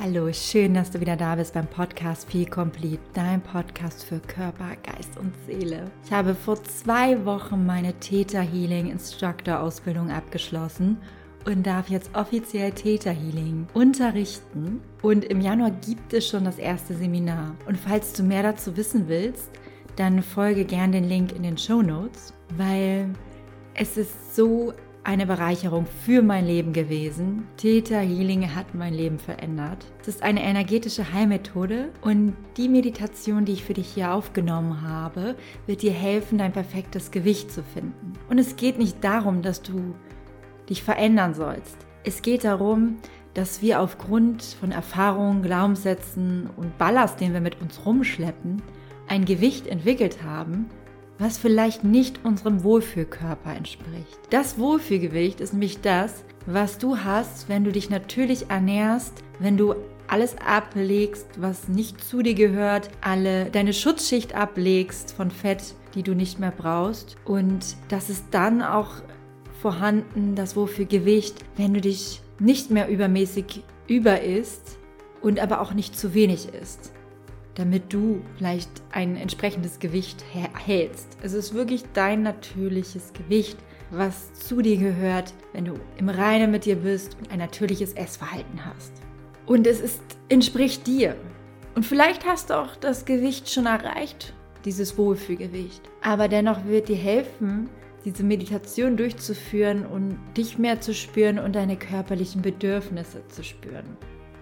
Hallo, schön, dass du wieder da bist beim Podcast Feel Complete, dein Podcast für Körper, Geist und Seele. Ich habe vor zwei Wochen meine Theta Healing Instructor Ausbildung abgeschlossen und darf jetzt offiziell Theta Healing unterrichten. Und im Januar gibt es schon das erste Seminar. Und falls du mehr dazu wissen willst, dann folge gern den Link in den Show Notes, weil es ist so eine Bereicherung für mein Leben gewesen. Theta Healing hat mein Leben verändert. Es ist eine energetische Heilmethode und die Meditation, die ich für dich hier aufgenommen habe, wird dir helfen, dein perfektes Gewicht zu finden. Und es geht nicht darum, dass du dich verändern sollst. Es geht darum, dass wir aufgrund von Erfahrungen, Glaubenssätzen und Ballast, den wir mit uns rumschleppen, ein Gewicht entwickelt haben, was vielleicht nicht unserem Wohlfühlkörper entspricht. Das Wohlfühlgewicht ist nämlich das, was du hast, wenn du dich natürlich ernährst, wenn du alles ablegst, was nicht zu dir gehört, alle deine Schutzschicht ablegst von Fett, die du nicht mehr brauchst und das ist dann auch vorhanden, das Wohlfühlgewicht, wenn du dich nicht mehr übermäßig über isst und aber auch nicht zu wenig isst damit du vielleicht ein entsprechendes Gewicht hältst. Es ist wirklich dein natürliches Gewicht, was zu dir gehört, wenn du im Reinen mit dir bist und ein natürliches Essverhalten hast. Und es ist, entspricht dir. Und vielleicht hast du auch das Gewicht schon erreicht, dieses Wohlfühlgewicht. Aber dennoch wird dir helfen, diese Meditation durchzuführen und dich mehr zu spüren und deine körperlichen Bedürfnisse zu spüren.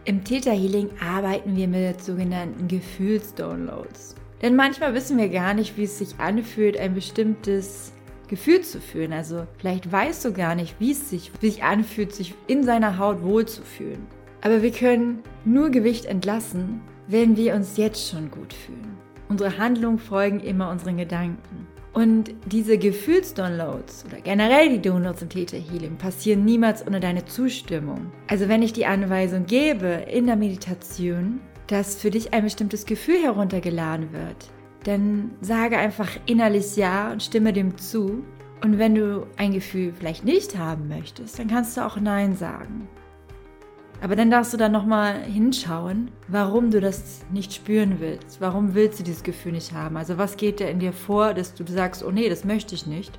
Im Theta Healing arbeiten wir mit sogenannten Gefühlsdownloads. Denn manchmal wissen wir gar nicht, wie es sich anfühlt, ein bestimmtes Gefühl zu fühlen. Also vielleicht weißt du gar nicht, wie es sich, wie sich anfühlt, sich in seiner Haut wohlzufühlen. Aber wir können nur Gewicht entlassen, wenn wir uns jetzt schon gut fühlen. Unsere Handlungen folgen immer unseren Gedanken. Und diese Gefühlsdownloads oder generell die Downloads im Theta Healing passieren niemals ohne deine Zustimmung. Also wenn ich die Anweisung gebe in der Meditation, dass für dich ein bestimmtes Gefühl heruntergeladen wird, dann sage einfach innerlich Ja und stimme dem zu. Und wenn du ein Gefühl vielleicht nicht haben möchtest, dann kannst du auch Nein sagen. Aber dann darfst du dann nochmal hinschauen, warum du das nicht spüren willst. Warum willst du dieses Gefühl nicht haben? Also was geht da in dir vor, dass du sagst, oh nee, das möchte ich nicht.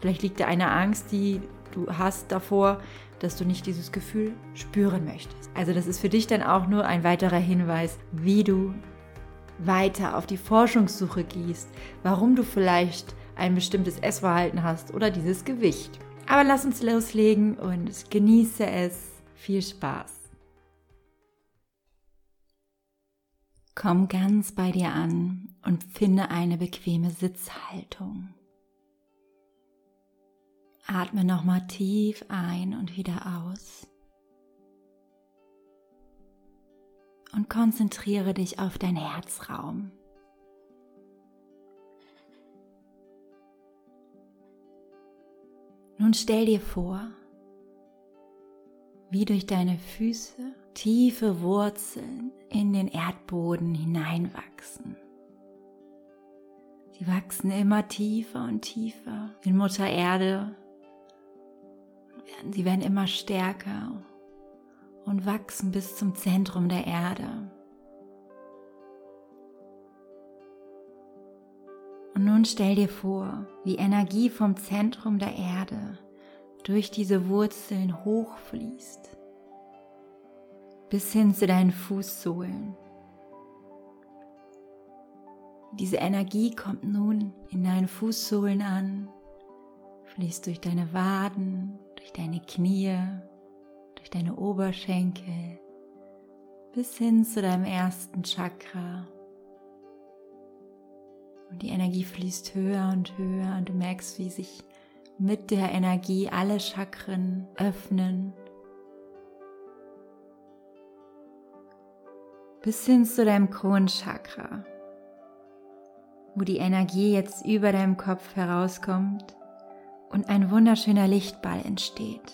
Vielleicht liegt da eine Angst, die du hast davor, dass du nicht dieses Gefühl spüren möchtest. Also das ist für dich dann auch nur ein weiterer Hinweis, wie du weiter auf die Forschungssuche gehst, warum du vielleicht ein bestimmtes Essverhalten hast oder dieses Gewicht. Aber lass uns loslegen und genieße es. Viel Spaß! Komm ganz bei dir an und finde eine bequeme Sitzhaltung. Atme nochmal tief ein und wieder aus. Und konzentriere dich auf deinen Herzraum. Nun stell dir vor, wie durch deine Füße tiefe Wurzeln in den Erdboden hineinwachsen. Sie wachsen immer tiefer und tiefer in Mutter Erde. Sie werden immer stärker und wachsen bis zum Zentrum der Erde. Und nun stell dir vor, wie Energie vom Zentrum der Erde durch diese Wurzeln hochfließt, bis hin zu deinen Fußsohlen. Diese Energie kommt nun in deinen Fußsohlen an, fließt durch deine Waden, durch deine Knie, durch deine Oberschenkel, bis hin zu deinem ersten Chakra. Und die Energie fließt höher und höher und du merkst, wie sich mit der Energie alle Chakren öffnen. Bis hin zu deinem Kronchakra, wo die Energie jetzt über deinem Kopf herauskommt und ein wunderschöner Lichtball entsteht.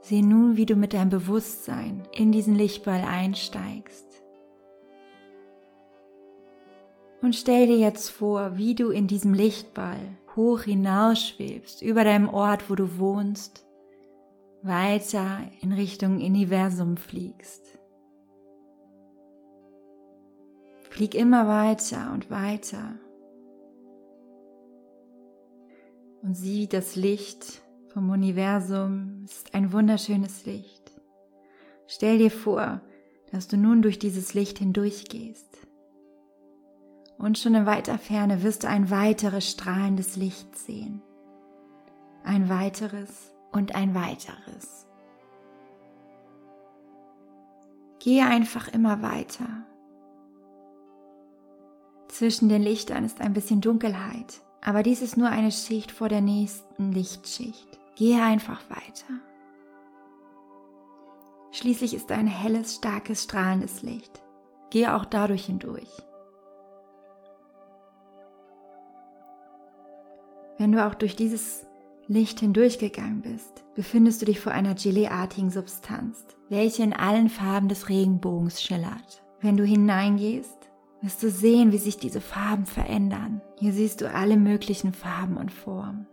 Sieh nun, wie du mit deinem Bewusstsein in diesen Lichtball einsteigst. Und stell dir jetzt vor, wie du in diesem Lichtball hoch hinausschwebst über deinem Ort, wo du wohnst, weiter in Richtung Universum fliegst. Flieg immer weiter und weiter. Und sieh das Licht vom Universum. Es ist ein wunderschönes Licht. Stell dir vor, dass du nun durch dieses Licht hindurchgehst. Und schon in weiter Ferne wirst du ein weiteres strahlendes Licht sehen. Ein weiteres und ein weiteres. Gehe einfach immer weiter. Zwischen den Lichtern ist ein bisschen Dunkelheit, aber dies ist nur eine Schicht vor der nächsten Lichtschicht. Gehe einfach weiter. Schließlich ist ein helles, starkes, strahlendes Licht. Gehe auch dadurch hindurch. Wenn du auch durch dieses Licht hindurchgegangen bist, befindest du dich vor einer Geleeartigen Substanz, welche in allen Farben des Regenbogens schillert. Wenn du hineingehst, wirst du sehen, wie sich diese Farben verändern. Hier siehst du alle möglichen Farben und Formen.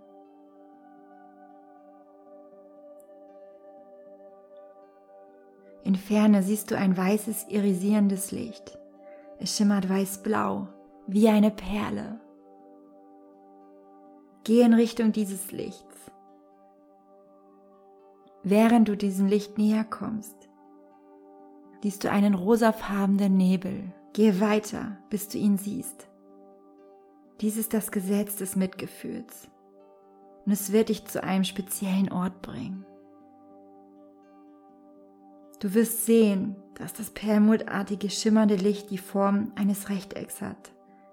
In Ferne siehst du ein weißes, irisierendes Licht. Es schimmert weiß-blau, wie eine Perle. Geh in Richtung dieses Lichts. Während du diesem Licht näher kommst, siehst du einen rosafarbenen Nebel. Gehe weiter, bis du ihn siehst. Dies ist das Gesetz des Mitgefühls und es wird dich zu einem speziellen Ort bringen. Du wirst sehen, dass das perlmuttartige schimmernde Licht die Form eines Rechtecks hat,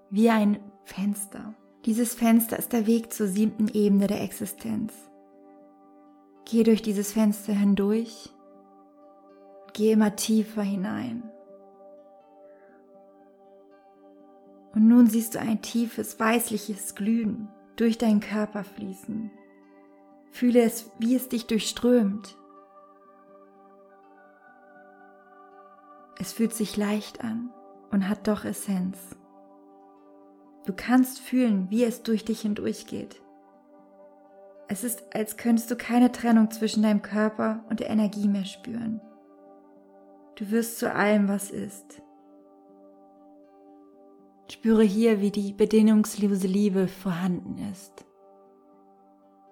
wie ein Fenster. Dieses Fenster ist der Weg zur siebten Ebene der Existenz. Geh durch dieses Fenster hindurch, geh immer tiefer hinein. Und nun siehst du ein tiefes, weißliches Glühen durch deinen Körper fließen. Fühle es, wie es dich durchströmt. Es fühlt sich leicht an und hat doch Essenz. Du kannst fühlen, wie es durch dich hindurchgeht. Es ist, als könntest du keine Trennung zwischen deinem Körper und der Energie mehr spüren. Du wirst zu allem, was ist. Spüre hier, wie die bedingungslose Liebe vorhanden ist.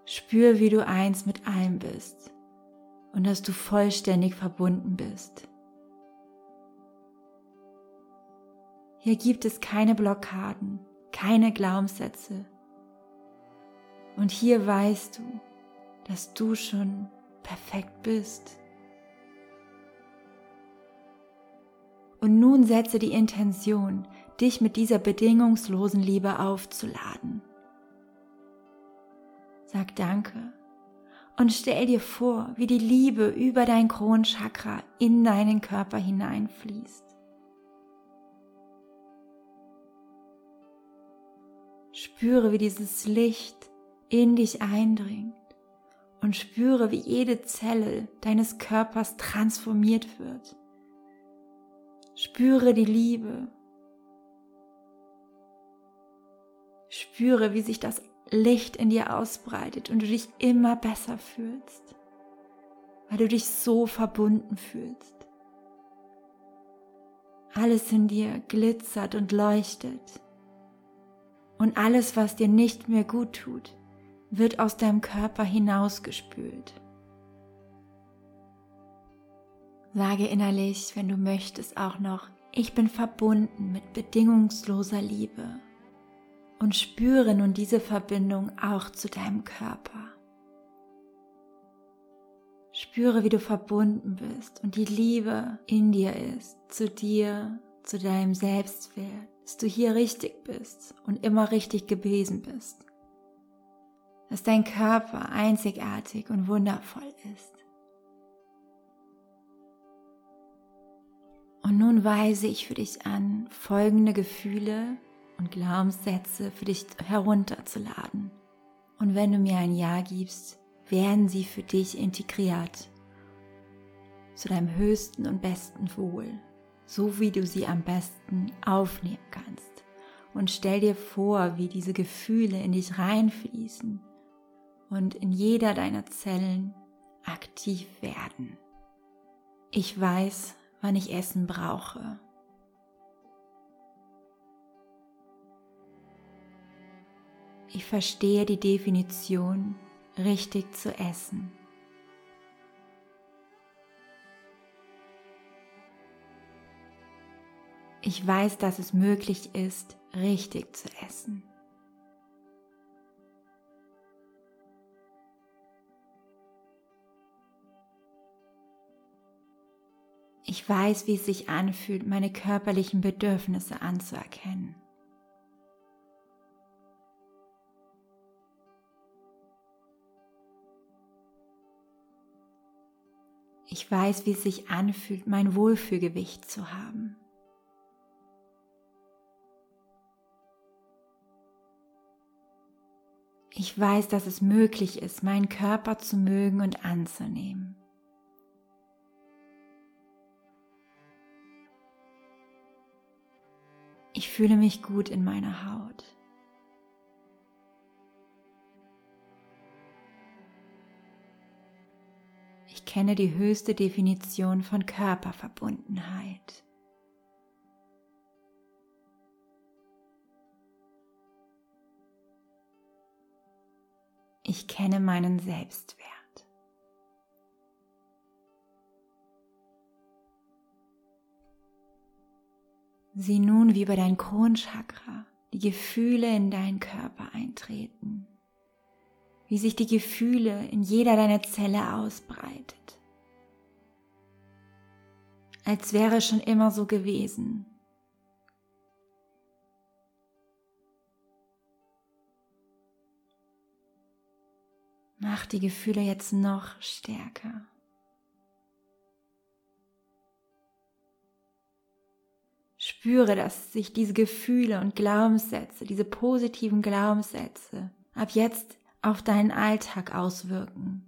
Spür, wie du eins mit allem bist und dass du vollständig verbunden bist. Hier gibt es keine Blockaden, keine Glaubenssätze. Und hier weißt du, dass du schon perfekt bist. Und nun setze die Intention, dich mit dieser bedingungslosen Liebe aufzuladen. Sag Danke und stell dir vor, wie die Liebe über dein Kronchakra in deinen Körper hineinfließt. Spüre, wie dieses Licht in dich eindringt und spüre, wie jede Zelle deines Körpers transformiert wird. Spüre die Liebe Spüre, wie sich das Licht in dir ausbreitet und du dich immer besser fühlst, weil du dich so verbunden fühlst. Alles in dir glitzert und leuchtet. Und alles, was dir nicht mehr gut tut, wird aus deinem Körper hinausgespült. Sage innerlich, wenn du möchtest, auch noch, ich bin verbunden mit bedingungsloser Liebe und spüre nun diese Verbindung auch zu deinem Körper. Spüre, wie du verbunden bist und die Liebe in dir ist, zu dir, zu deinem Selbstwert, dass du hier richtig bist und immer richtig gewesen bist. Dass dein Körper einzigartig und wundervoll ist. Und nun weise ich für dich an, folgende Gefühle und Glaubenssätze für dich herunterzuladen. Und wenn du mir ein Ja gibst, werden sie für dich integriert zu deinem höchsten und besten Wohl, so wie du sie am besten aufnehmen kannst. Und stell dir vor, wie diese Gefühle in dich reinfließen und in jeder deiner Zellen aktiv werden. Ich weiß, wann ich Essen brauche. Ich verstehe die Definition, richtig zu essen. Ich weiß, dass es möglich ist, richtig zu essen. Ich weiß, wie es sich anfühlt, meine körperlichen Bedürfnisse anzuerkennen. Ich weiß, wie es sich anfühlt, mein Wohlfühlgewicht zu haben. Ich weiß, dass es möglich ist, meinen Körper zu mögen und anzunehmen. Ich fühle mich gut in meiner Haut. Ich kenne die höchste Definition von Körperverbundenheit. Ich kenne meinen Selbstwert. Sieh nun, wie über dein Kronchakra die Gefühle in deinen Körper eintreten, wie sich die Gefühle in jeder deiner Zelle ausbreitet, als wäre es schon immer so gewesen. Mach die Gefühle jetzt noch stärker. Spüre, dass sich diese Gefühle und Glaubenssätze, diese positiven Glaubenssätze ab jetzt auf deinen Alltag auswirken.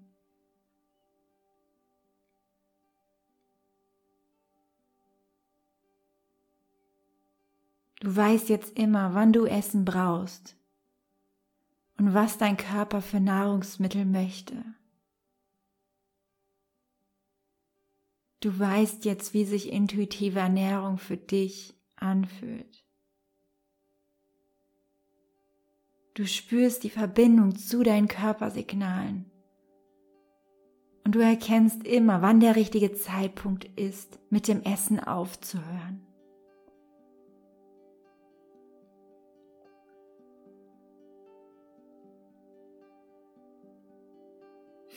Du weißt jetzt immer, wann du Essen brauchst und was dein Körper für Nahrungsmittel möchte. Du weißt jetzt, wie sich intuitive Ernährung für dich anfühlt. Du spürst die Verbindung zu deinen Körpersignalen. Und du erkennst immer, wann der richtige Zeitpunkt ist, mit dem Essen aufzuhören.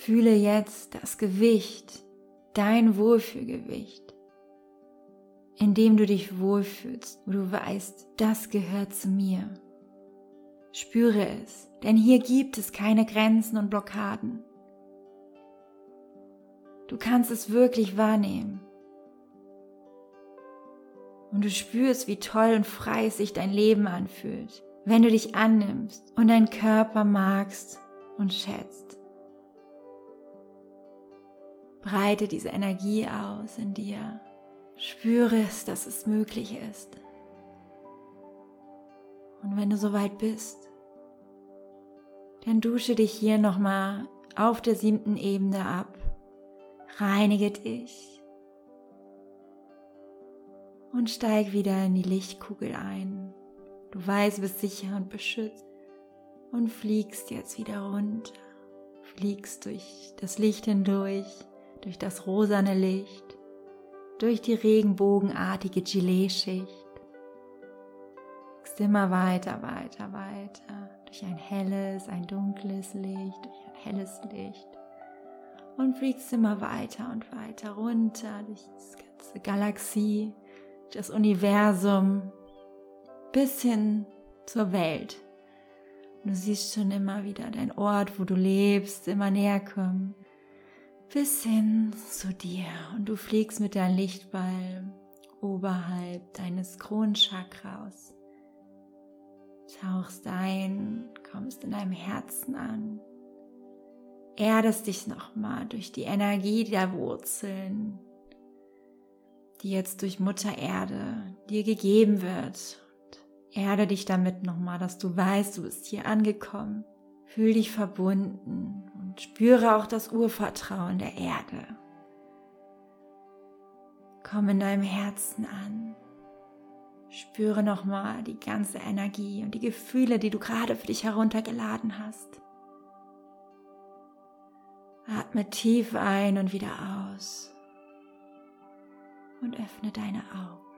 Fühle jetzt das Gewicht dein Wohlfühlgewicht, in dem du dich wohlfühlst, wo du weißt, das gehört zu mir. Spüre es, denn hier gibt es keine Grenzen und Blockaden. Du kannst es wirklich wahrnehmen. Und du spürst, wie toll und frei sich dein Leben anfühlt, wenn du dich annimmst und deinen Körper magst und schätzt. Breite diese Energie aus in dir. Spüre es, dass es möglich ist. Und wenn du soweit bist, dann dusche dich hier nochmal auf der siebten Ebene ab. Reinige dich. Und steig wieder in die Lichtkugel ein. Du weißt, bist sicher und beschützt. Und fliegst jetzt wieder runter. Fliegst durch das Licht hindurch durch das rosane Licht, durch die regenbogenartige Gelee-Schicht. Immer weiter, weiter, weiter, durch ein helles, ein dunkles Licht, durch ein helles Licht. Und fliegst immer weiter und weiter runter durch die ganze Galaxie, durch das Universum, bis hin zur Welt. du siehst schon immer wieder dein Ort, wo du lebst, immer näher kommen bis hin zu dir und du fliegst mit deinem Lichtball oberhalb deines Kronchakras. Tauchst ein, kommst in deinem Herzen an, erdest dich nochmal durch die Energie der Wurzeln, die jetzt durch Mutter Erde dir gegeben wird. Und erde dich damit nochmal, dass du weißt, du bist hier angekommen. Fühl dich verbunden und spüre auch das Urvertrauen der Erde. Komm in deinem Herzen an. Spüre nochmal die ganze Energie und die Gefühle, die du gerade für dich heruntergeladen hast. Atme tief ein und wieder aus und öffne deine Augen.